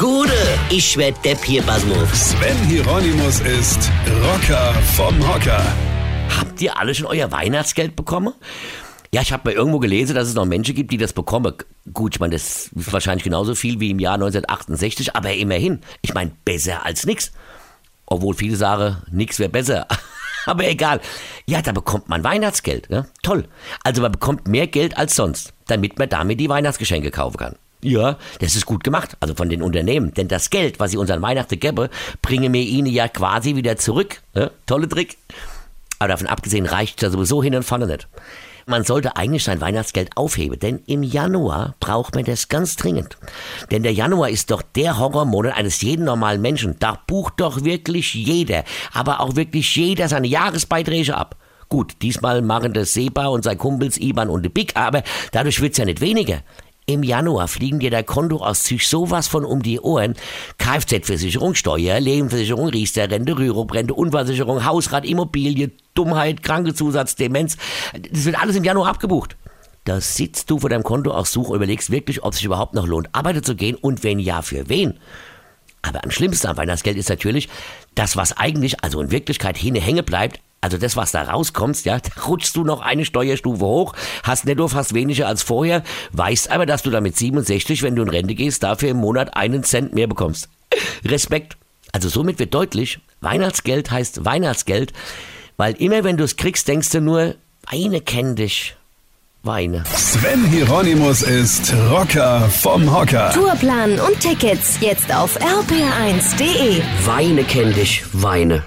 Gude, ich werd Depp hier, Basmus. Sven Hieronymus ist Rocker vom Hocker. Habt ihr alle schon euer Weihnachtsgeld bekommen? Ja, ich habe mal irgendwo gelesen, dass es noch Menschen gibt, die das bekommen. Gut, ich meine, das ist wahrscheinlich genauso viel wie im Jahr 1968, aber immerhin. Ich meine, besser als nix. Obwohl viele sagen, nix wäre besser. aber egal. Ja, da bekommt man Weihnachtsgeld. Ne? Toll. Also man bekommt mehr Geld als sonst, damit man damit die Weihnachtsgeschenke kaufen kann. Ja, das ist gut gemacht, also von den Unternehmen. Denn das Geld, was sie unseren Weihnachten geben, bringen wir ihnen ja quasi wieder zurück. Ne? Tolle Trick. Aber davon abgesehen reicht ja sowieso hin und vorne nicht. Man sollte eigentlich sein Weihnachtsgeld aufheben, denn im Januar braucht man das ganz dringend. Denn der Januar ist doch der Horrormonat eines jeden normalen Menschen. Da bucht doch wirklich jeder, aber auch wirklich jeder seine Jahresbeiträge ab. Gut, diesmal machen das Seba und sein Kumpels Iban und de Big, aber dadurch wird's ja nicht weniger. Im Januar fliegen dir der Kontoauszug sowas von um die Ohren. Kfz-Versicherung, Steuer, Lebensversicherung, Riester-Rente, Rürup-Rente, Unfallversicherung, Hausrat, Immobilie, Dummheit, Krankenzusatz, Demenz. Das wird alles im Januar abgebucht. Da sitzt du vor deinem Kontoauszug und überlegst wirklich, ob es sich überhaupt noch lohnt, arbeiten zu gehen und wenn ja, für wen. Aber am schlimmsten am Weihnachtsgeld ist natürlich, das, was eigentlich, also in Wirklichkeit hinne bleibt, also das, was da rauskommt, ja, da rutschst du noch eine Steuerstufe hoch, hast netto fast weniger als vorher, weißt aber, dass du damit 67, wenn du in Rente gehst, dafür im Monat einen Cent mehr bekommst. Respekt. Also somit wird deutlich, Weihnachtsgeld heißt Weihnachtsgeld, weil immer wenn du es kriegst, denkst du nur, Weine kenn dich. Weine. Sven Hieronymus ist Rocker vom Hocker. Tourplan und Tickets jetzt auf rpr1.de. Weine kenn dich, Weine.